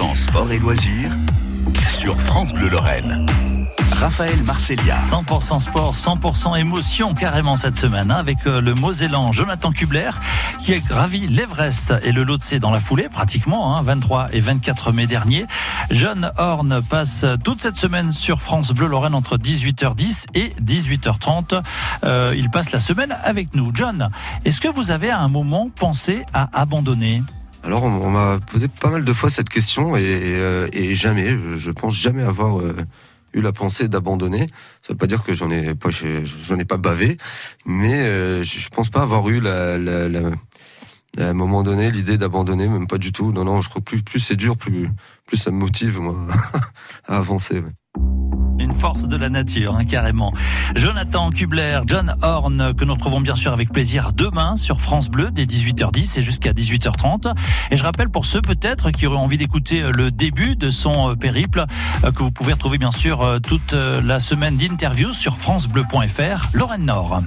100% sport et loisirs sur France Bleu Lorraine. Raphaël Marcelia. 100% sport, 100% émotion carrément cette semaine hein, avec euh, le Mosellan Jonathan Kubler qui a gravi l'Everest et le Lhotse dans la foulée pratiquement, hein, 23 et 24 mai dernier. John Horn passe toute cette semaine sur France Bleu Lorraine entre 18h10 et 18h30. Euh, il passe la semaine avec nous. John, est-ce que vous avez à un moment pensé à abandonner? Alors, on, m'a posé pas mal de fois cette question et, euh, et jamais, je pense jamais avoir euh, eu la pensée d'abandonner. Ça veut pas dire que j'en ai pas, j'en ai pas bavé, mais euh, je pense pas avoir eu la, la, la à un moment donné l'idée d'abandonner, même pas du tout. Non, non, je crois que plus, plus c'est dur, plus, plus ça me motive moi à avancer. Une force de la nature, hein, carrément. Jonathan Kubler, John Horn, que nous retrouvons bien sûr avec plaisir demain sur France Bleu, dès 18h10 et jusqu'à 18h30. Et je rappelle pour ceux peut-être qui auraient envie d'écouter euh, le début de son euh, périple, euh, que vous pouvez retrouver bien sûr toute la semaine d'interviews sur francebleu.fr, Lorraine Nord.